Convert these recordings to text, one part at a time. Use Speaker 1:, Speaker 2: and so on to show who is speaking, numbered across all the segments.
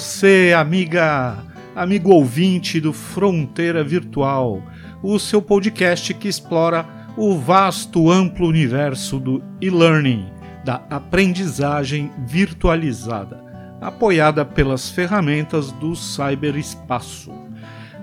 Speaker 1: Você, amiga, amigo ouvinte do Fronteira Virtual, o seu podcast que explora o vasto, amplo universo do e-learning, da aprendizagem virtualizada, apoiada pelas ferramentas do cyberespaço.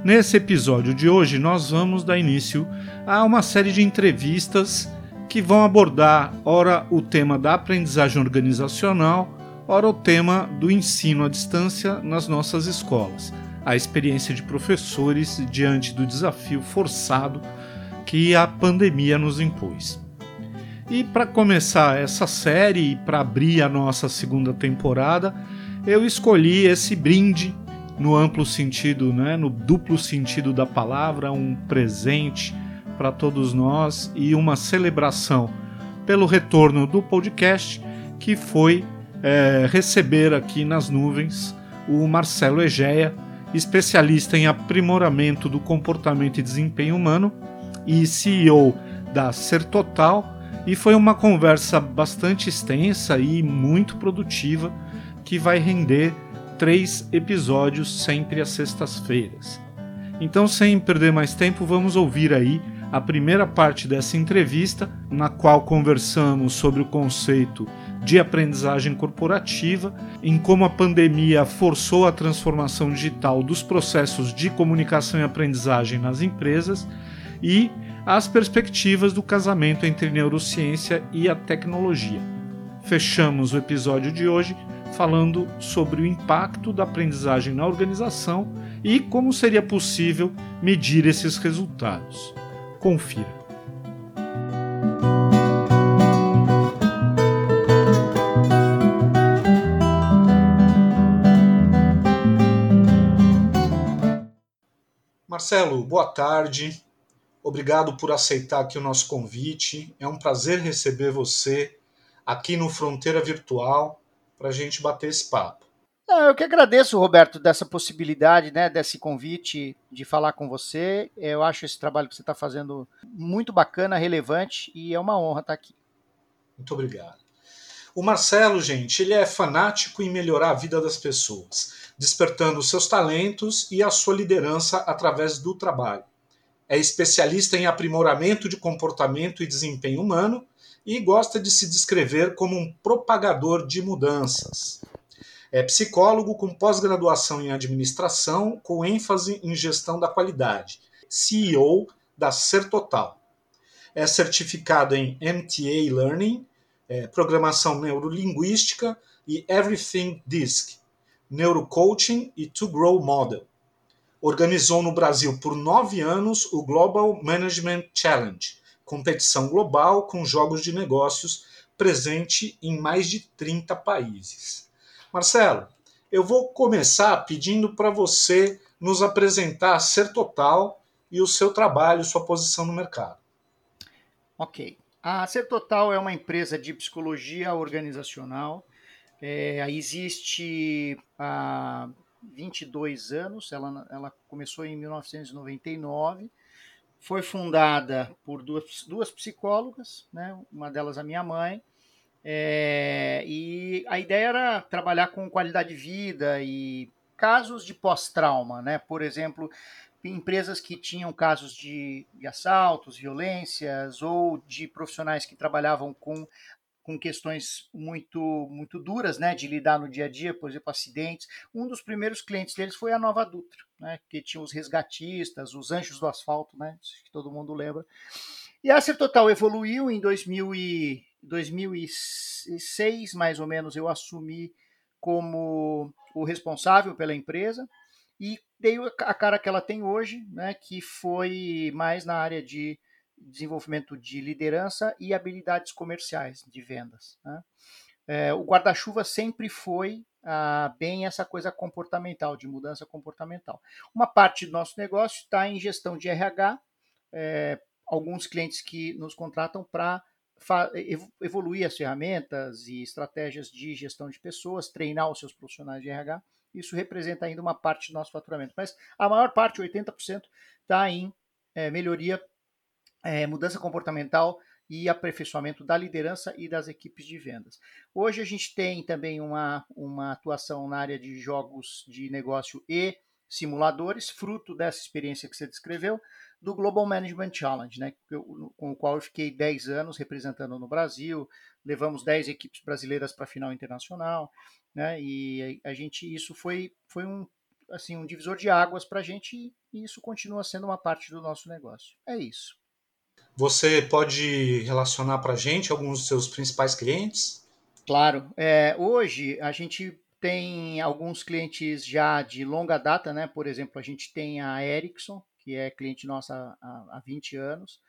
Speaker 1: Nesse episódio de hoje, nós vamos dar início a uma série de entrevistas que vão abordar, ora, o tema da aprendizagem organizacional, ora, o tema do ensino à distância nas nossas escolas, a experiência de professores diante do desafio forçado que a pandemia nos impôs. E para começar essa série e para abrir a nossa segunda temporada, eu escolhi esse brinde no amplo sentido, né, no duplo sentido da palavra, um presente para todos nós e uma celebração pelo retorno do podcast, que foi é, receber aqui nas nuvens o Marcelo Egeia, especialista em aprimoramento do comportamento e desempenho humano e CEO da Ser Total, e foi uma conversa bastante extensa e muito produtiva que vai render três episódios sempre às sextas-feiras. Então, sem perder mais tempo, vamos ouvir aí a primeira parte dessa entrevista, na qual conversamos sobre o conceito de aprendizagem corporativa, em como a pandemia forçou a transformação digital dos processos de comunicação e aprendizagem nas empresas e as perspectivas do casamento entre neurociência e a tecnologia. Fechamos o episódio de hoje falando sobre o impacto da aprendizagem na organização e como seria possível medir esses resultados. Confira. Marcelo, boa tarde. Obrigado por aceitar aqui o nosso convite. É um prazer receber você aqui no Fronteira Virtual para a gente bater esse papo.
Speaker 2: Eu que agradeço, Roberto, dessa possibilidade, né, desse convite de falar com você. Eu acho esse trabalho que você está fazendo muito bacana, relevante e é uma honra estar aqui.
Speaker 1: Muito obrigado. O Marcelo, gente, ele é fanático em melhorar a vida das pessoas, despertando seus talentos e a sua liderança através do trabalho. É especialista em aprimoramento de comportamento e desempenho humano e gosta de se descrever como um propagador de mudanças. É psicólogo com pós-graduação em administração, com ênfase em gestão da qualidade. CEO da Ser Total. É certificado em MTA Learning, é, programação neurolinguística e Everything Disc, neurocoaching e To Grow Model. Organizou no Brasil por nove anos o Global Management Challenge, competição global com jogos de negócios presente em mais de 30 países. Marcelo, eu vou começar pedindo para você nos apresentar Ser Total e o seu trabalho, sua posição no mercado.
Speaker 2: Ok. A Ser Total é uma empresa de psicologia organizacional. É, existe há 22 anos, ela, ela começou em 1999 foi fundada por duas, duas psicólogas, né? uma delas a minha mãe, é, e a ideia era trabalhar com qualidade de vida e casos de pós-trauma, né? Por exemplo, empresas que tinham casos de, de, assaltos, violências ou de profissionais que trabalhavam com, com questões muito muito duras, né, de lidar no dia a dia, por exemplo, acidentes. Um dos primeiros clientes deles foi a Nova Dutra, né, que tinha os resgatistas, os anjos do asfalto, né, que todo mundo lembra. E a Acer Total evoluiu em 2000 e 2006, mais ou menos, eu assumi como o responsável pela empresa e dei a cara que ela tem hoje, né, que foi mais na área de desenvolvimento de liderança e habilidades comerciais de vendas. Né? É, o guarda-chuva sempre foi ah, bem essa coisa comportamental, de mudança comportamental. Uma parte do nosso negócio está em gestão de RH, é, alguns clientes que nos contratam para evoluir as ferramentas e estratégias de gestão de pessoas, treinar os seus profissionais de RH. Isso representa ainda uma parte do nosso faturamento, mas a maior parte, 80%, está em é, melhoria, é, mudança comportamental e aperfeiçoamento da liderança e das equipes de vendas. Hoje a gente tem também uma, uma atuação na área de jogos de negócio e simuladores, fruto dessa experiência que você descreveu, do Global Management Challenge, né, com o qual eu fiquei 10 anos representando no Brasil, levamos 10 equipes brasileiras para a final internacional, né, e a gente, isso foi, foi um, assim, um divisor de águas para a gente e isso continua sendo uma parte do nosso negócio. É isso.
Speaker 1: Você pode relacionar para a gente alguns dos seus principais clientes?
Speaker 2: Claro. É, hoje a gente tem alguns clientes já de longa data, né? Por exemplo, a gente tem a Ericsson, que é cliente nossa há, há 20 anos.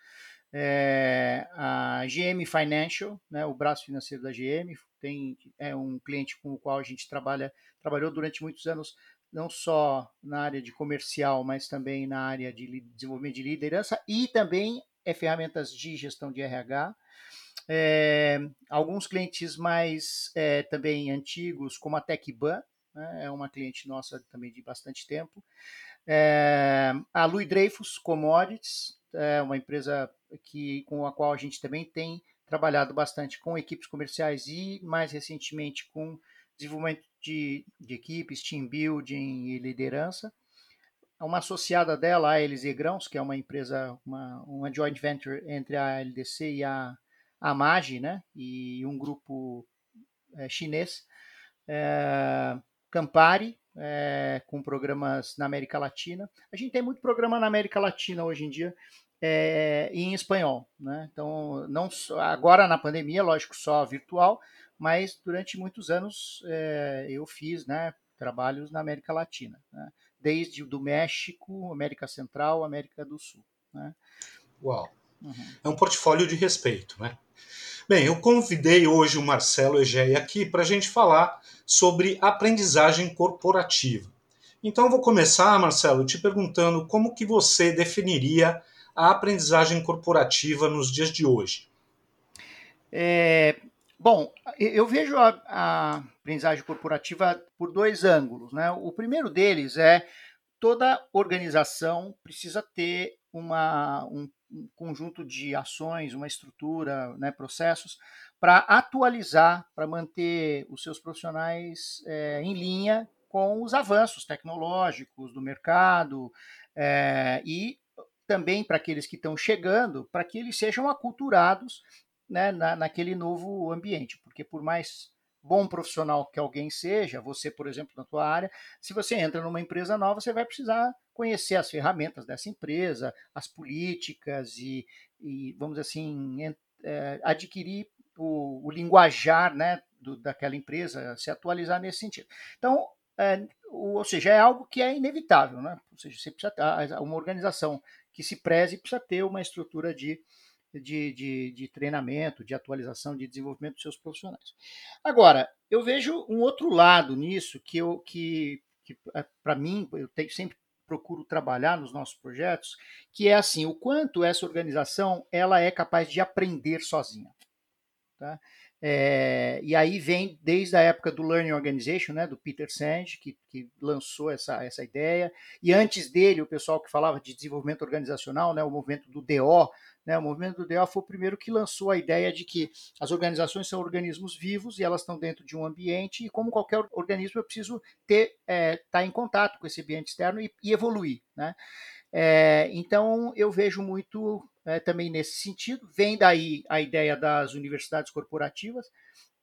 Speaker 2: É, a GM Financial, né, o braço financeiro da GM, tem, é um cliente com o qual a gente trabalha, trabalhou durante muitos anos, não só na área de comercial, mas também na área de desenvolvimento de liderança e também é ferramentas de gestão de RH. É, alguns clientes mais é, também antigos, como a TecBan, né, é uma cliente nossa também de bastante tempo. É, a Louis Dreyfus Commodities, é uma empresa que, com a qual a gente também tem trabalhado bastante com equipes comerciais e, mais recentemente, com desenvolvimento de, de equipes, team building e liderança. Uma associada dela, a Elise Grãos, que é uma empresa, uma, uma joint venture entre a LDC e a, a MAGI, né? e um grupo é, chinês. É, Campari, é, com programas na América Latina. A gente tem muito programa na América Latina hoje em dia é, em espanhol. Né? Então, não só, agora na pandemia, lógico, só virtual, mas durante muitos anos é, eu fiz né, trabalhos na América Latina, né? desde do México, América Central, América do Sul. Né?
Speaker 1: Uau! Uhum. É um portfólio de respeito, né? Bem, eu convidei hoje o Marcelo Egeia aqui para a gente falar sobre aprendizagem corporativa. Então vou começar, Marcelo, te perguntando como que você definiria a aprendizagem corporativa nos dias de hoje.
Speaker 2: É, bom, eu vejo a, a, aprendizagem corporativa por dois ângulos. Né? O primeiro deles é toda organização precisa ter uma, um um conjunto de ações, uma estrutura, né, processos, para atualizar, para manter os seus profissionais é, em linha com os avanços tecnológicos do mercado é, e também para aqueles que estão chegando, para que eles sejam aculturados né, na, naquele novo ambiente, porque por mais bom profissional que alguém seja, você, por exemplo, na tua área, se você entra numa empresa nova, você vai precisar conhecer as ferramentas dessa empresa, as políticas e, e vamos assim, é, adquirir o, o, linguajar né, do, daquela empresa, se atualizar nesse sentido. Então, é, ou seja, é algo que é inevitável, né? Ou seja, você precisa ter, uma organização que se preze precisa ter uma estrutura de, de, de, de, treinamento, de atualização, de desenvolvimento dos seus profissionais. Agora, eu vejo um outro lado nisso que eu que, que é, para mim eu tenho, sempre procuro trabalhar nos nossos projetos, que é assim, o quanto essa organização ela é capaz de aprender sozinha. Tá? É, e aí vem desde a época do Learning Organization, né, do Peter Senge, que, que, lançou essa, essa ideia, e antes dele o pessoal que falava de desenvolvimento organizacional, né, o movimento do DO, né, o movimento do DO foi o primeiro que lançou a ideia de que as organizações são organismos vivos e elas estão dentro de um ambiente, e como qualquer organismo eu preciso ter é, estar tá em contato com esse ambiente externo e, e evoluir. Né? É, então eu vejo muito é, também nesse sentido. Vem daí a ideia das universidades corporativas,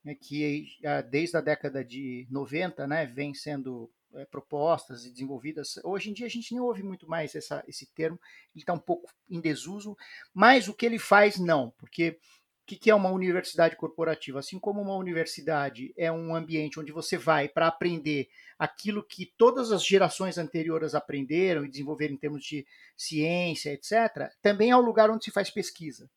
Speaker 2: né, que é, desde a década de 90 né, vem sendo é, propostas e desenvolvidas. Hoje em dia a gente nem ouve muito mais essa, esse termo, ele está um pouco em desuso, mas o que ele faz não, porque que, que é uma universidade corporativa? Assim como uma universidade é um ambiente onde você vai para aprender aquilo que todas as gerações anteriores aprenderam e desenvolveram em termos de ciência, etc., também é o lugar onde se faz pesquisa.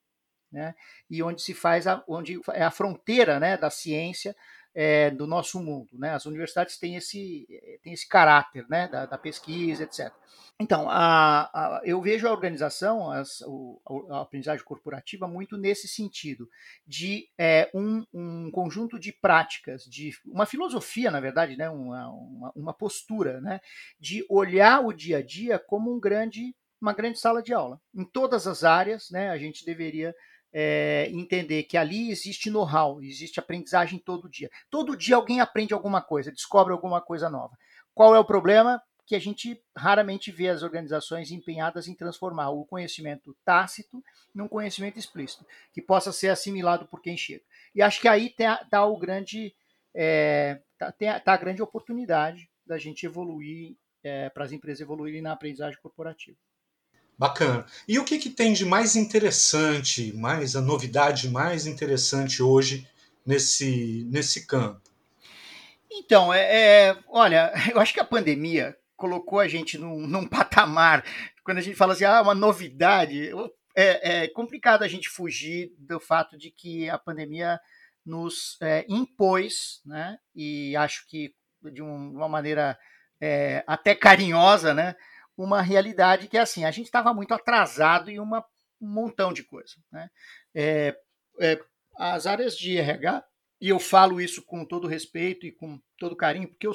Speaker 2: Né? E onde se faz a, onde é a fronteira né, da ciência é, do nosso mundo. Né? As universidades têm esse, têm esse caráter né, da, da pesquisa, etc. Então, a, a, eu vejo a organização, as, o, a aprendizagem corporativa, muito nesse sentido, de é, um, um, conjunto de práticas, de uma filosofia, na verdade, né, uma, uma, uma postura, né, de olhar o dia a dia como um grande, uma grande sala de aula. Em todas as áreas, né, a gente deveria é, entender que ali existe know-how, existe aprendizagem todo dia. Todo dia alguém aprende alguma coisa, descobre alguma coisa nova. Qual é o problema? Que a gente raramente vê as organizações empenhadas em transformar o conhecimento tácito num conhecimento explícito, que possa ser assimilado por quem chega. E acho que aí está o grande, é, tá, a grande oportunidade da gente evoluir, é, para as empresas evoluírem na aprendizagem corporativa.
Speaker 1: Bacana. E o que, que tem de mais interessante, mais a novidade mais interessante hoje nesse, nesse campo?
Speaker 2: Então, é, é, olha, eu acho que a pandemia colocou a gente num, num patamar. Quando a gente fala assim, ah, uma novidade, é, é, complicado a gente fugir do fato de que a pandemia nos é, impôs, né? E acho que de um, uma maneira é, até carinhosa, né? Uma realidade que é assim, a gente estava muito atrasado em uma, um montão de coisa. Né? É, é, as áreas de RH, e eu falo isso com todo respeito e com todo carinho, porque eu,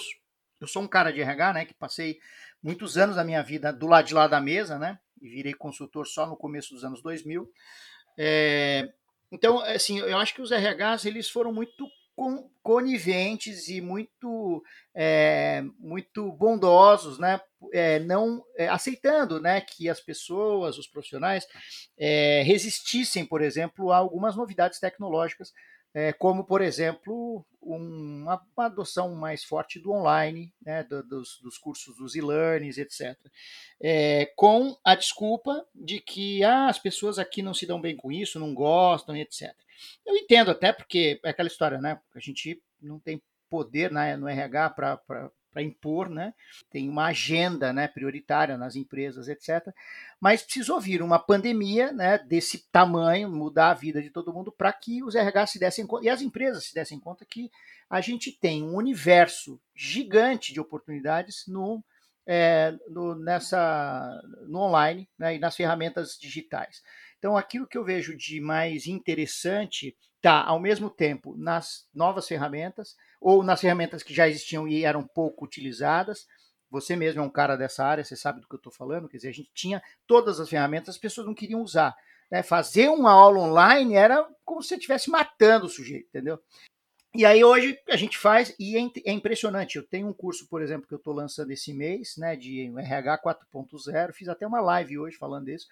Speaker 2: eu sou um cara de RH, né, que passei muitos anos da minha vida do lado de lá da mesa, né, e virei consultor só no começo dos anos 2000. É, então, assim, eu acho que os RHs eles foram muito coniventes e muito é, muito bondosos, né? É, não é, aceitando, né, que as pessoas, os profissionais, resistissem, por exemplo, a algumas novidades tecnológicas é, como, por exemplo, uma, uma, adoção mais forte do online, né, do, dos, dos, cursos dos e-learnings, etc. É, com a desculpa de que ah, as pessoas aqui não se dão bem com isso, não gostam, etc. Eu entendo até porque é aquela história, né? A gente não tem poder né, no RH para impor, né? tem uma agenda né, prioritária nas empresas, etc. Mas precisou vir uma pandemia né, desse tamanho, mudar a vida de todo mundo, para que os RH se dessem conta, e as empresas se dessem conta que a gente tem um universo gigante de oportunidades no, é, no, nessa, no online né, e nas ferramentas digitais. Então, aquilo que eu vejo de mais interessante está, ao mesmo tempo, nas novas ferramentas, ou nas ferramentas que já existiam e eram pouco utilizadas. Você mesmo é um cara dessa área, você sabe do que eu estou falando. Quer dizer, a gente tinha todas as ferramentas, as pessoas não queriam usar. Né? Fazer uma aula online era como se você estivesse matando o sujeito, entendeu? E aí hoje a gente faz e é, é impressionante. Eu tenho um curso, por exemplo, que eu estou lançando esse mês, né, de RH 4.0. Fiz até uma live hoje falando disso.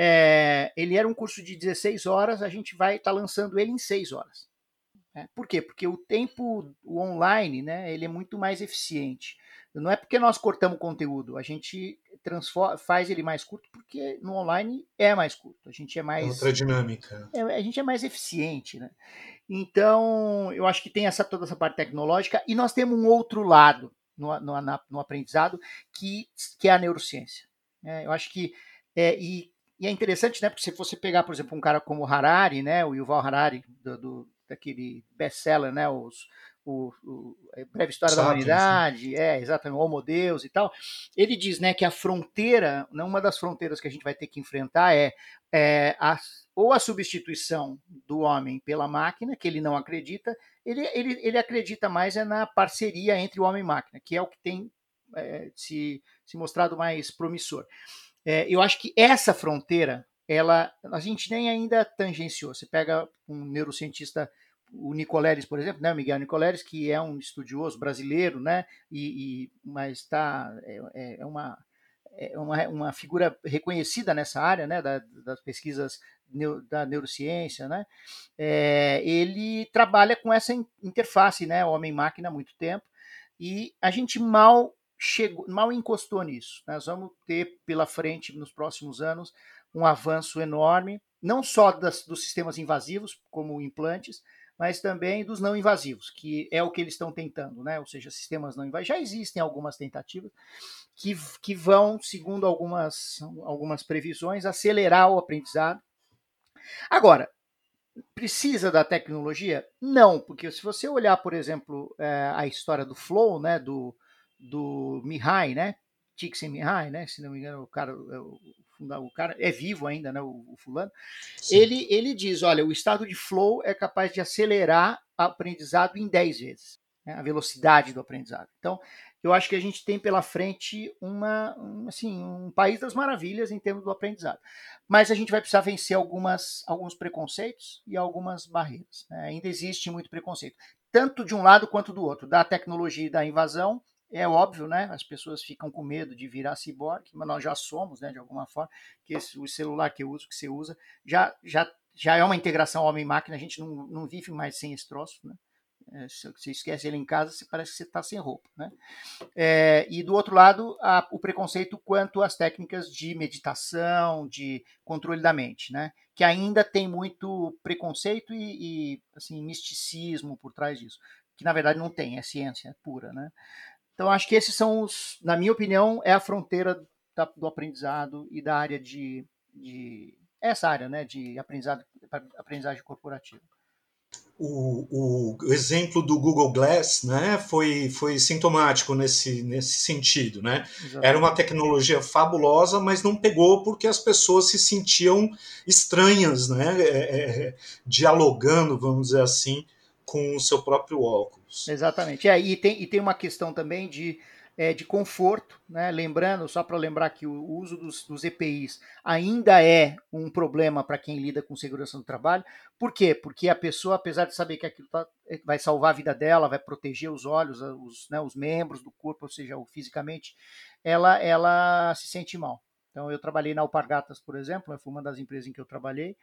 Speaker 2: É, ele era um curso de 16 horas, a gente vai estar tá lançando ele em 6 horas. Né? Por quê? Porque o tempo o online né, ele é muito mais eficiente. Não é porque nós cortamos conteúdo, a gente transforma, faz ele mais curto porque no online é mais curto. A gente é mais. É
Speaker 1: outra dinâmica.
Speaker 2: É, a gente é mais eficiente. Né? Então, eu acho que tem essa, toda essa parte tecnológica e nós temos um outro lado no, no, na, no aprendizado que, que é a neurociência. É, eu acho que. É, e, e, é interessante, né? Porque se você pegar, por exemplo, um cara como o Harari, né, o Yuval Harari, do, do daquele best-seller, né? Os, o, o Breve História da Humanidade, é, exatamente, o Homo Deus e tal. Ele diz, né, que a fronteira, né, uma das fronteiras que a gente vai ter que enfrentar é, é a, ou a substituição do homem pela máquina, que ele não acredita, ele, ele, ele acredita mais é na parceria entre o homem e máquina, que é o que tem é, se, se mostrado mais promissor. É, eu acho que essa fronteira ela a gente nem ainda tangenciou. Você pega um neurocientista, o Nicoleles, por exemplo, né, Miguel Nicoleles, que é um estudioso brasileiro, né, e, e mas está é, é, é, uma é uma, uma figura reconhecida nessa área, né, da, das pesquisas da neurociência, né, é, ele trabalha com essa interface, né, homem-máquina há muito tempo, e a gente mal chegou, mal encostou nisso. Nós vamos ter pela frente nos próximos anos um avanço enorme, não só das, dos sistemas invasivos, como implantes, mas também dos não invasivos, que é o que eles estão tentando, né? Ou seja, sistemas não invasivos. Já existem algumas tentativas que, que vão, segundo algumas, algumas previsões, acelerar o aprendizado. Agora, precisa da tecnologia? Não, porque se você olhar, por exemplo, é, a história do Flow, né, do, do Mihai, né, Csikszentmihalyi, né, se não me engano, o cara, o, o cara é vivo ainda, né, o, o fulano, ele, ele diz, olha, o estado de flow é capaz de acelerar o aprendizado em 10 vezes, né, a velocidade do aprendizado. Então, eu acho que a gente tem pela frente uma, um, assim, um país das maravilhas em termos do aprendizado. Mas a gente vai precisar vencer algumas, alguns preconceitos e algumas barreiras. Né? Ainda existe muito preconceito, tanto de um lado quanto do outro, da tecnologia e da invasão. É óbvio, né? As pessoas ficam com medo de virar ciborgue, mas nós já somos, né? De alguma forma, que esse, o celular que eu uso, que você usa, já, já, já é uma integração homem-máquina. A gente não, não vive mais sem esse troço, né? É, se você esquece ele em casa, você parece que você está sem roupa. Né? É, e do outro lado, o preconceito quanto às técnicas de meditação, de controle da mente, né? que ainda tem muito preconceito e, e assim, misticismo por trás disso, que na verdade não tem, é ciência pura. Né? Então, acho que esses são os, na minha opinião, é a fronteira da, do aprendizado e da área de, de essa área né, de aprendizado, aprendizagem corporativa
Speaker 1: o, o, exemplo do Google Glass né, foi, foi sintomático nesse, nesse sentido. Né? Era uma tecnologia fabulosa, mas não pegou porque as pessoas se sentiam estranhas, né, é, é, dialogando, vamos dizer assim, com o seu próprio óculos.
Speaker 2: Exatamente. É, e, tem, e tem uma questão também de é, de conforto, né? lembrando, só para lembrar que o uso dos, dos, EPIs ainda é um problema para quem lida com segurança do trabalho. Por quê? Porque a pessoa, apesar de saber que aquilo tá, é, vai salvar a vida dela, vai proteger os olhos, os, né, os membros do corpo, ou seja, fisicamente, ela, ela se sente mal. Então, eu trabalhei na Alpargatas, por exemplo, foi uma das empresas em que eu trabalhei,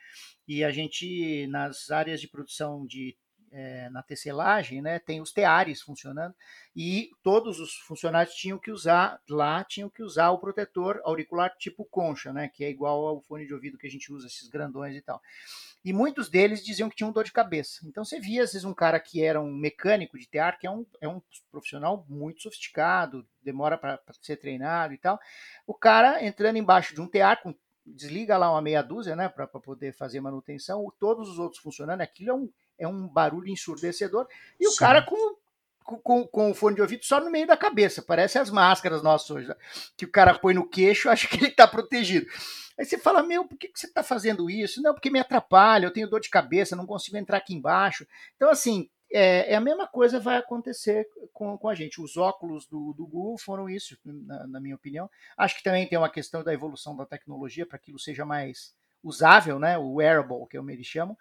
Speaker 2: e a gente, nas áreas de produção de é, na tecelagem, né, tem os teares funcionando e todos os funcionários tinham que usar lá tinham que usar o protetor auricular tipo concha, né, que é igual ao fone de ouvido que a gente usa esses grandões e tal. E muitos deles diziam que tinham dor de cabeça. Então você via às vezes um cara que era um mecânico de tear, que é um, é um profissional muito sofisticado, demora para ser treinado e tal. O cara entrando embaixo de um tear com desliga lá uma meia dúzia, né, para poder fazer manutenção, todos os outros funcionando, aquilo é um é um barulho ensurdecedor, e Sim. o cara com, com, com, o fone de ouvido só no meio da cabeça, parece as máscaras nossas hoje, né? que o cara põe no queixo, acha que ele está protegido. Aí você fala, meu, por que, que você está fazendo isso? Não, porque me atrapalha, eu tenho dor de cabeça, não consigo entrar aqui embaixo. Então, assim, é, é, a mesma coisa vai acontecer com, com a gente. Os óculos do, do Google foram isso, na, na, minha opinião. Acho que também tem uma questão da evolução da tecnologia para que aquilo seja mais usável, né? O wearable, que é o eles chamam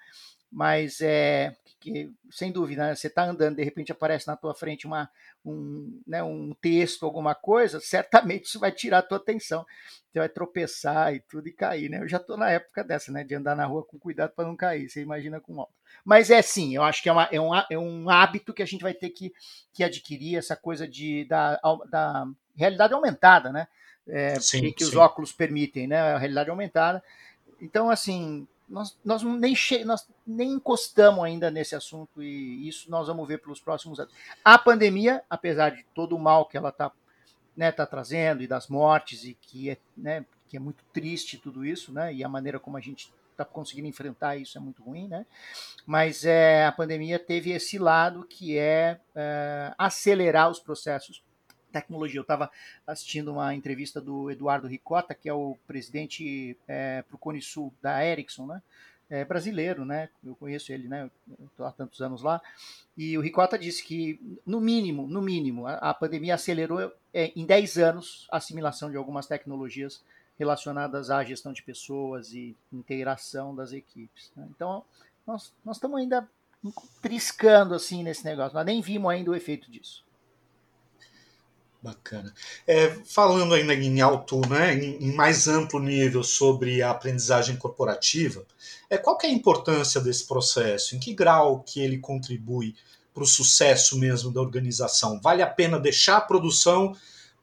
Speaker 2: mas é que, sem dúvida, né, você está andando, de repente aparece na tua frente uma, um, né, um texto, alguma coisa, certamente isso vai tirar a tua atenção. Você vai tropeçar e tudo e cair, né? Eu já estou na época dessa, né? De andar na rua com cuidado para não cair, você imagina com óculos. Mas é sim, eu acho que é, uma, é, um, é um hábito que a gente vai ter que, que adquirir, essa coisa de, da, da realidade aumentada, né? É, sim, que, que os óculos permitem, né? A realidade aumentada. Então, assim, nós, nós, nem che nós nem encostamos ainda nesse assunto e isso nós vamos ver pelos próximos anos. A pandemia, apesar de todo o mal que ela está né, tá trazendo e das mortes e que é, né, que é muito triste tudo isso, né, e a maneira como a gente está conseguindo enfrentar isso é muito ruim, né? Mas é, a pandemia teve esse lado que é, é acelerar os processos tecnologia. Eu estava assistindo uma entrevista do Eduardo Ricota, que é o presidente é, para o Cone Sul da Ericsson, né? É brasileiro, né? Eu conheço ele, né? Estou há tantos anos lá. E o Ricota disse que, no mínimo, no mínimo, a, pandemia acelerou é, em 10 anos a assimilação de algumas tecnologias relacionadas à gestão de pessoas e integração das equipes. Né? Então, nós, nós estamos ainda triscando assim nesse negócio, nós nem vimos ainda o efeito disso.
Speaker 1: Bacana. É, falando ainda em alto, né, em, em, mais amplo nível sobre a aprendizagem corporativa, é, qual é a importância desse processo? Em que grau que ele contribui para o sucesso mesmo da organização? Vale a pena deixar a produção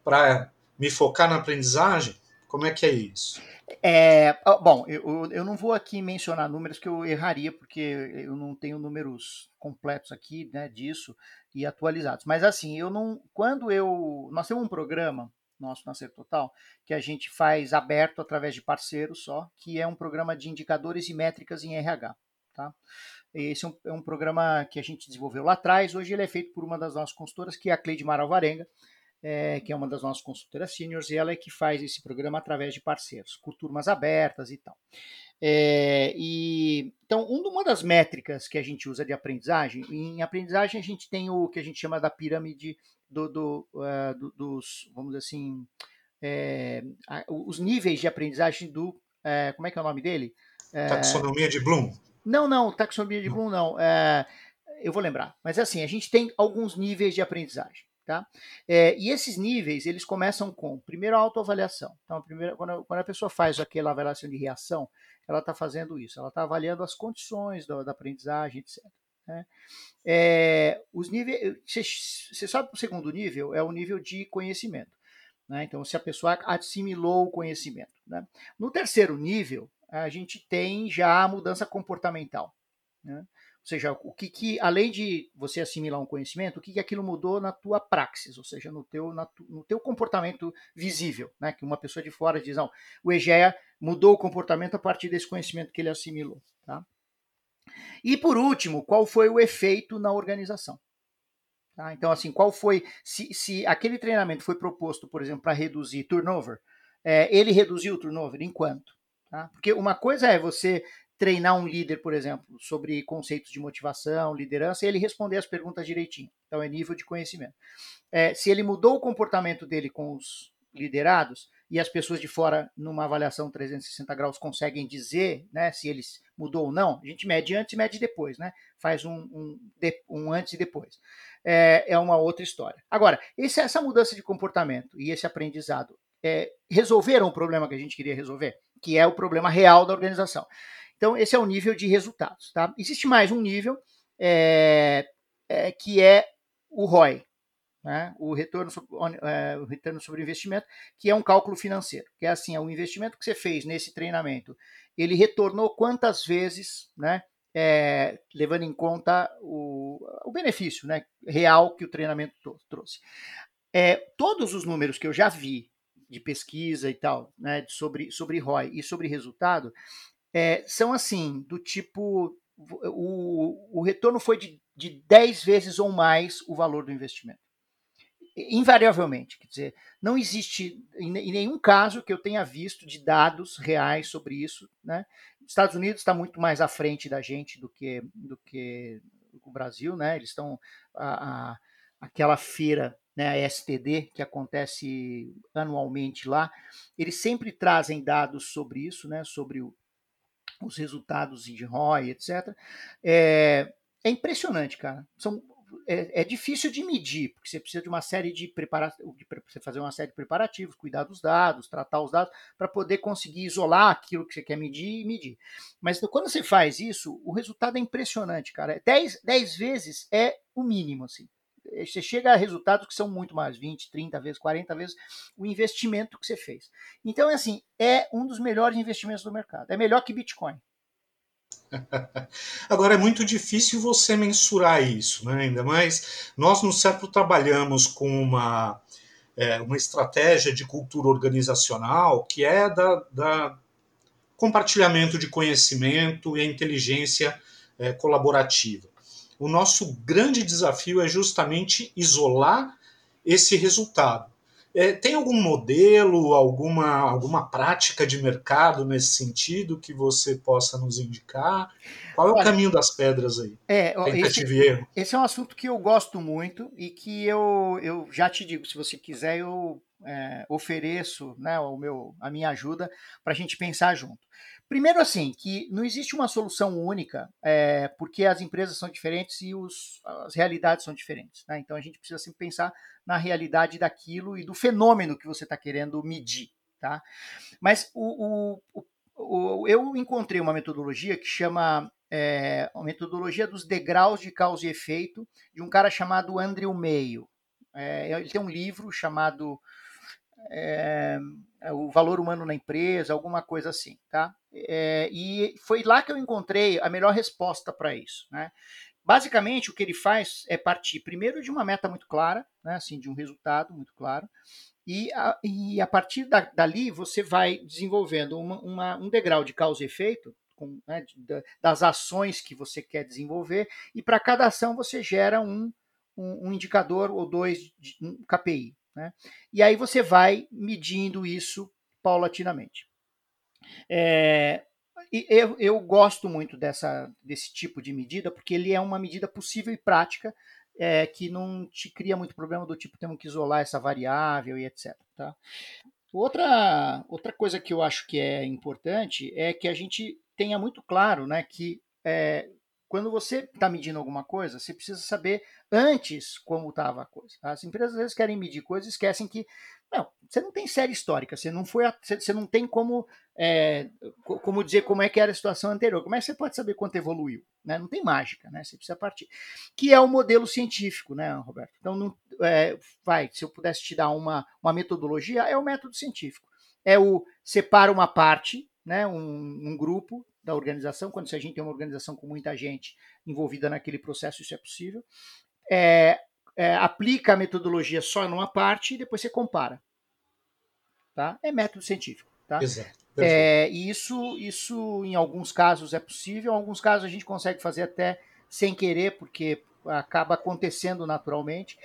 Speaker 1: para me focar na aprendizagem? Como é que é isso?
Speaker 2: É, bom, eu, eu não vou aqui mencionar números que eu erraria, porque eu não tenho números completos aqui né, disso e atualizados. Mas assim, eu não. Quando eu. Nós temos um programa nosso na Ser Total, que a gente faz aberto através de parceiros só, que é um programa de indicadores e métricas em RH. Tá? Esse é um, é um programa que a gente desenvolveu lá atrás, hoje ele é feito por uma das nossas consultoras, que é a Cleide Maralvarenga, é, que é uma das nossas consultoras seniors, e ela é que faz esse programa através de parceiros, com turmas abertas e tal. É, e, então, uma das métricas que a gente usa de aprendizagem, em aprendizagem a gente tem o que a gente chama da pirâmide do, do, uh, do dos, vamos dizer assim, é, os níveis de aprendizagem do, é, como é que é o nome dele?
Speaker 1: Taxonomia de Bloom.
Speaker 2: Não, não, taxonomia de Bloom não. Eu vou lembrar. Mas assim, a gente tem alguns níveis de aprendizagem. Tá? É, e esses níveis, eles começam com, primeiro, a autoavaliação. Então, a primeira, quando, a, quando a pessoa faz aquela avaliação de reação, ela está fazendo isso, ela está avaliando as condições da, da aprendizagem, etc. Né? É, os níveis, você sabe o segundo nível é o nível de conhecimento. Né? Então, se a pessoa assimilou o conhecimento. Né? No terceiro nível, a gente tem já a mudança comportamental. Né? Ou seja, o que, que além de você assimilar um conhecimento, o que, que aquilo mudou na tua praxis, ou seja, no teu, tu, no teu comportamento visível, né? Que uma pessoa de fora diz, não, o Egea mudou o comportamento a partir desse conhecimento que ele assimilou, tá? E por último, qual foi o efeito na organização? Tá? Então, assim, qual foi, se, se aquele treinamento foi proposto, por exemplo, para reduzir turnover, é, ele reduziu o turnover em quanto? Tá? Porque uma coisa é você treinar um líder, por exemplo, sobre conceitos de motivação, liderança, e ele responder as perguntas direitinho. Então, é nível de conhecimento. É, se ele mudou o comportamento dele com os liderados, e as pessoas de fora, numa avaliação 360 graus, conseguem dizer né, se eles mudou ou não, a gente mede antes e mede depois, né? Faz um, um, um antes e depois. É, é, uma outra história. Agora, esse, essa mudança de comportamento e esse aprendizado é, resolveram o problema que a gente queria resolver, que é o problema real da organização. Então, esse é o nível de resultados. Tá? Existe mais um nível é, é, que é o ROI, né? o, retorno sobre, é, o retorno sobre investimento, que é um cálculo financeiro. Que é assim, é o investimento que você fez nesse treinamento, ele retornou quantas vezes, né? É, levando em conta o, o benefício né, real que o treinamento trouxe. É, todos os números que eu já vi de pesquisa e tal, né, sobre, sobre ROI e sobre resultado, é, são assim, do tipo, o, o retorno foi de, de 10 vezes ou mais o valor do investimento. Invariavelmente, quer dizer, não existe em, em nenhum caso que eu tenha visto de dados reais sobre isso. Né? Estados Unidos está muito mais à frente da gente do que, do que o Brasil, né? eles estão. A, a, aquela feira né, a STD, que acontece anualmente lá, eles sempre trazem dados sobre isso, né, sobre o, os resultados de ROI, etc. É, é impressionante, cara. São, é, é, difícil de medir, porque você precisa de uma série de preparativos, você fazer uma série de preparativos, cuidar dos dados, tratar os dados, para poder conseguir isolar aquilo que você quer medir e medir. Mas quando você faz isso, o resultado é impressionante, cara. 10, 10 vezes é o mínimo, assim. Você chega a resultados que são muito mais, 20, 30 vezes, 40 vezes o investimento que você fez. Então, é assim, é um dos melhores investimentos do mercado. É melhor que Bitcoin.
Speaker 1: Agora é muito difícil você mensurar isso, né? ainda mais nós no CEPRO trabalhamos com uma, é, uma estratégia de cultura organizacional que é da, da compartilhamento de conhecimento e a inteligência é, colaborativa o nosso grande desafio é justamente isolar esse resultado. É, tem algum modelo, alguma, alguma prática de mercado nesse sentido que você possa nos indicar? Qual é o Olha, caminho das pedras aí?
Speaker 2: É, esse, esse é um assunto que eu gosto muito e que eu, eu já te digo, se você quiser, eu é, ofereço né, o meu, a minha ajuda para a gente pensar junto. Primeiro, assim, que não existe uma solução única, é, porque as empresas são diferentes e os, as realidades são diferentes. Né? Então, a gente precisa sempre pensar na realidade daquilo e do fenômeno que você está querendo medir. Tá? Mas o, o, o, eu encontrei uma metodologia que chama é, a metodologia dos degraus de causa e efeito de um cara chamado Andrew Mayo. É, ele tem um livro chamado é, o valor humano na empresa, alguma coisa assim, tá? É, e foi lá que eu encontrei a melhor resposta para isso, né? Basicamente, o que ele faz é partir primeiro de uma meta muito clara, né, assim, de um resultado muito claro, e a, e a partir da, dali você vai desenvolvendo uma, uma, um degrau de causa e efeito com, né, de, das ações que você quer desenvolver, e para cada ação você gera um, um, um indicador ou dois, de, um KPI. Né? E aí você vai medindo isso paulatinamente. É, eu, eu gosto muito dessa, desse tipo de medida, porque ele é uma medida possível e prática, é, que não te cria muito problema do tipo temos que isolar essa variável e etc. Tá? Outra, outra coisa que eu acho que é importante é que a gente tenha muito claro né, que é, quando você está medindo alguma coisa, você precisa saber antes como estava a coisa. As empresas às vezes querem medir coisas e esquecem que não, você não tem série histórica, você não foi, você não tem como, é, como dizer como é que era a situação anterior. Como é que você pode saber quanto evoluiu? Né? Não tem mágica, né? Você precisa partir. Que é o modelo científico, né, Roberto? Então, não, é, vai, se eu pudesse te dar uma, uma metodologia, é o método científico. É o separa uma parte, né, um, um grupo da organização, quando se a gente tem uma organização com muita gente envolvida naquele processo, isso é possível. É, é, aplica a metodologia só numa parte e depois você compara. Tá? É método científico. Tá?
Speaker 1: Exato.
Speaker 2: É, e isso, isso, em alguns casos, é possível, em alguns casos a gente consegue fazer até sem querer, porque acaba acontecendo naturalmente.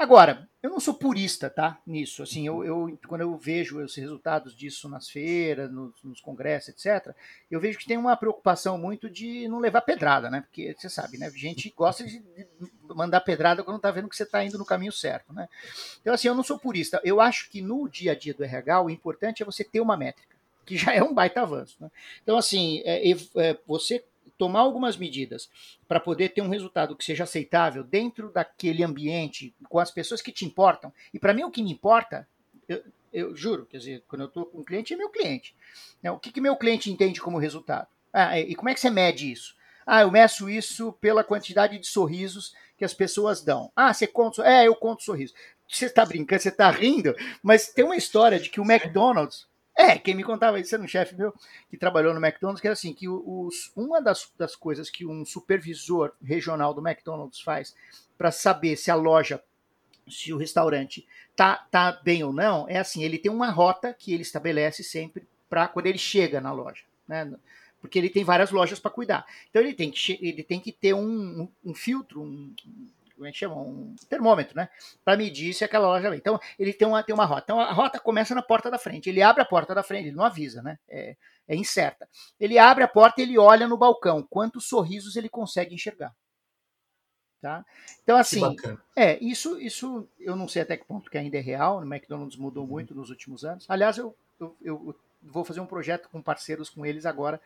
Speaker 2: Agora, eu não sou purista, tá? Nisso. Assim, eu, eu quando eu vejo os resultados disso nas feiras, nos, nos, congressos, etc., eu vejo que tem uma preocupação muito de não levar pedrada, né? Porque você sabe, né? Gente gosta de mandar pedrada quando tá vendo que você está indo no caminho certo, né? Então, assim, eu não sou purista. Eu acho que no dia a dia do RH, o importante é você ter uma métrica, que já é um baita avanço. Né? Então, assim, é, é, você tomar algumas medidas para poder ter um resultado que seja aceitável dentro daquele ambiente, com as pessoas que te importam. E para mim, o que me importa, eu, eu, juro, quer dizer, quando eu estou com um cliente, é meu cliente. Né? O que, que meu cliente entende como resultado? Ah, e como é que você mede isso? Ah, eu meço isso pela quantidade de sorrisos que as pessoas dão. Ah, você conta. É, eu conto sorrisos. Você está brincando, você está rindo, mas tem uma história de que o McDonald's é, quem me contava isso era um chefe meu que trabalhou no McDonald's, que era assim, que os, uma das, das coisas que um supervisor regional do McDonald's faz para saber se a loja, se o restaurante tá, tá bem ou não, é assim, ele tem uma rota que ele estabelece sempre para quando ele chega na loja, né? Porque ele tem várias lojas para cuidar. Então ele tem que, ele tem que ter um, um, um filtro, um, como é que chama? Um termômetro, né? Para medir se aquela loja vem. Então, ele tem uma, tem uma rota. Então, a rota começa na porta da frente. Ele abre a porta da frente, ele não avisa, né? É, é incerta. Ele abre a porta e ele olha no balcão quantos sorrisos ele consegue enxergar. Tá? Então, assim, é, isso, isso eu não sei até que ponto que ainda é real. O McDonald's mudou muito nos últimos anos. Aliás, eu, eu, eu vou fazer um projeto com parceiros com eles agora,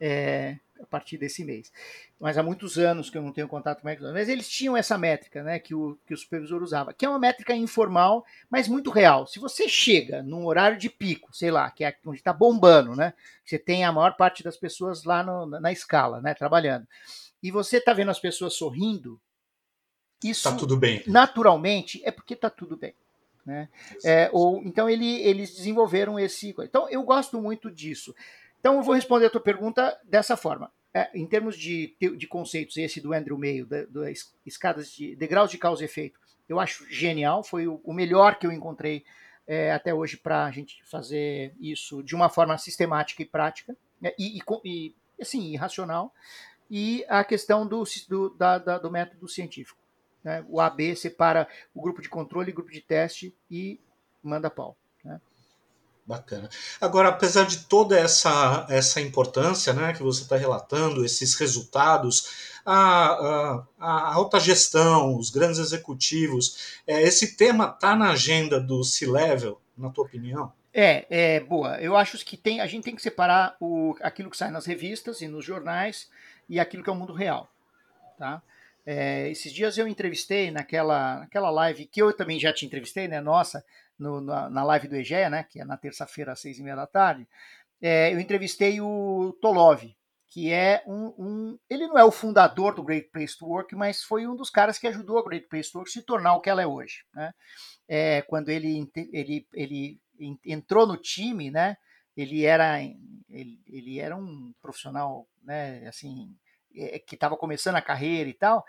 Speaker 2: é, a partir desse mês. Mas há muitos anos que eu não tenho contato com o McDonald's. Mas eles tinham essa métrica né, que, o, que o supervisor usava, que é uma métrica informal, mas muito real. Se você chega num horário de pico, sei lá, que é onde está bombando, né? Você tem a maior parte das pessoas lá no, na escala, né, trabalhando. E você está vendo as pessoas sorrindo, isso
Speaker 1: tá tudo bem.
Speaker 2: naturalmente é porque está tudo bem. Né? É, ou, então ele, eles desenvolveram esse. Então eu gosto muito disso. Então eu vou responder a tua pergunta dessa forma. É, em termos de, de conceitos, esse do Andrew Mayo, das da escadas de degraus de causa e efeito, eu acho genial, foi o, o melhor que eu encontrei é, até hoje para a gente fazer isso de uma forma sistemática e prática, né? e, e, e, assim, racional. E a questão do, do, da, da, do método científico. Né? O AB separa o grupo de controle e grupo de teste e manda pau.
Speaker 1: Bacana. Agora, apesar de toda essa, essa importância né, que você está relatando, esses resultados, a, a, a, alta gestão, os grandes executivos, é, esse tema está na agenda do C-Level, na tua opinião?
Speaker 2: É, é, boa. Eu acho que tem, a gente tem que separar o, aquilo que sai nas revistas e nos jornais e aquilo que é o mundo real. Tá? É, esses dias eu entrevistei naquela, naquela live que eu também já te entrevistei, né? Nossa, no, na, na, live do Egea, né? Que é na terça-feira às seis e meia da tarde. É, eu entrevistei o Tolov, que é um, um, Ele não é o fundador do Great Place to Work, mas foi um dos caras que ajudou a Great Place to Work se tornar o que ela é hoje. Né? É, quando ele, ele, ele entrou no time, né? Ele era, ele, ele era um profissional, né? Assim, é, que estava começando a carreira e tal.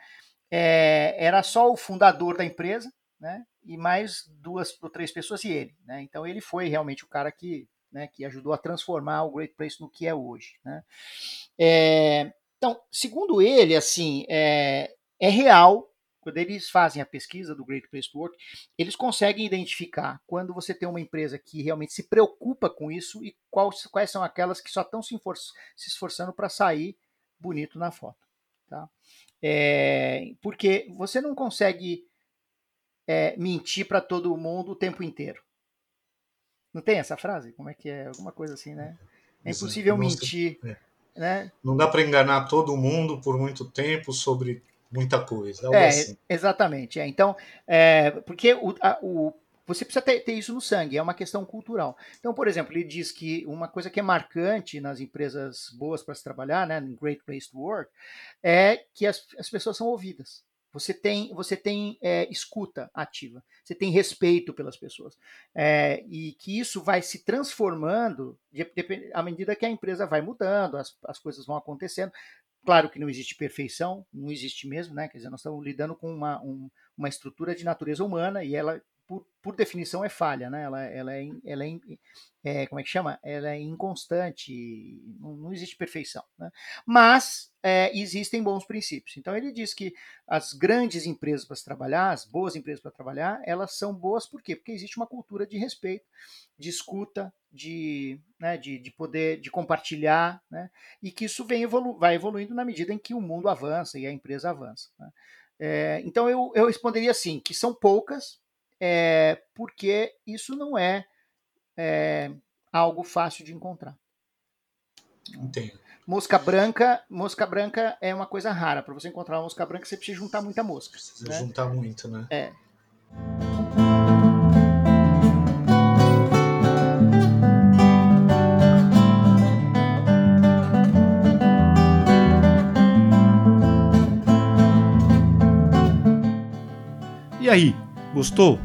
Speaker 2: É, era só o fundador da empresa, né? E mais duas ou três pessoas e ele, né? Então ele foi realmente o cara que né, que ajudou a transformar o Great Place no que é hoje. Né? É, então, segundo ele, assim, é, é real quando eles fazem a pesquisa do Great Place to Work, eles conseguem identificar quando você tem uma empresa que realmente se preocupa com isso e quais, quais são aquelas que só estão se, esforçando para sair bonito na foto. Tá? É, porque você não consegue é, mentir para todo mundo o tempo inteiro. Não tem essa frase? Como é que é? Alguma coisa assim, né? É impossível mentir. É. Né?
Speaker 3: Não dá para enganar todo mundo por muito tempo sobre muita coisa. é, assim.
Speaker 2: exatamente. É. Então, é, porque o, a, o, você precisa ter, ter, isso no sangue, é uma questão cultural. Então, por exemplo, ele diz que uma coisa que é marcante nas empresas boas para se trabalhar, né, no Great Place to Work, é que as, as pessoas são ouvidas. Você tem, você tem é, escuta ativa, você tem respeito pelas pessoas. É, e que isso vai se transformando de, de, à medida que a empresa vai mudando, as, as coisas vão acontecendo. Claro que não existe perfeição, não existe mesmo, né? Quer dizer, nós estamos lidando com uma, um, uma estrutura de natureza humana e ela por, por, definição, é falha, né? Ela, ela, é, ela é, é, como é que chama? Ela é inconstante, não, não existe perfeição. Né? Mas é, existem bons princípios. Então ele diz que as grandes empresas para trabalhar, as boas empresas para trabalhar, elas são boas por quê? Porque existe uma cultura de respeito, de escuta, de, né, de, de poder, de compartilhar, né? E que isso vem evolu vai evoluindo na medida em que o mundo avança e a empresa avança. Né? É, então eu, eu responderia assim, que são poucas, é, porque isso não é, é, algo fácil de encontrar.
Speaker 3: Entendo.
Speaker 2: Mosca branca, mosca branca é uma coisa rara. Para você encontrar uma mosca branca, você precisa juntar muita mosca.
Speaker 3: Precisa né? juntar muito, né?
Speaker 2: É.
Speaker 1: E aí, gostou?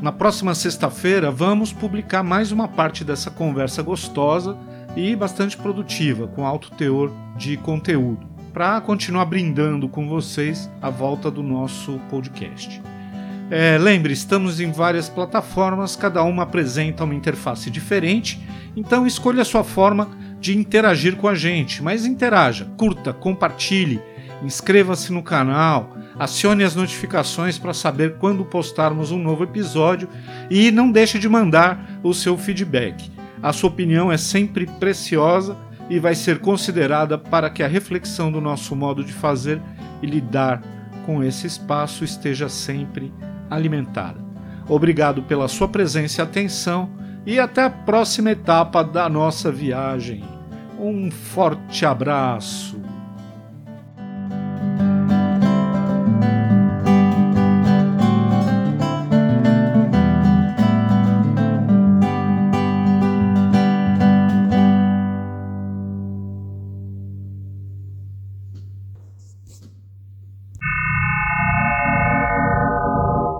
Speaker 1: Na próxima sexta-feira vamos publicar mais uma parte dessa conversa gostosa e bastante produtiva, com alto teor de conteúdo, para continuar brindando com vocês a volta do nosso podcast. É, lembre, estamos em várias plataformas, cada uma apresenta uma interface diferente, então escolha a sua forma de interagir com a gente, mas interaja, curta, compartilhe, inscreva-se no canal acione as notificações para saber quando postarmos um novo episódio e não deixe de mandar o seu feedback. A sua opinião é sempre preciosa e vai ser considerada para que a reflexão do nosso modo de fazer e lidar com esse espaço esteja sempre alimentada. Obrigado pela sua presença e atenção e até a próxima etapa da nossa viagem. Um forte abraço.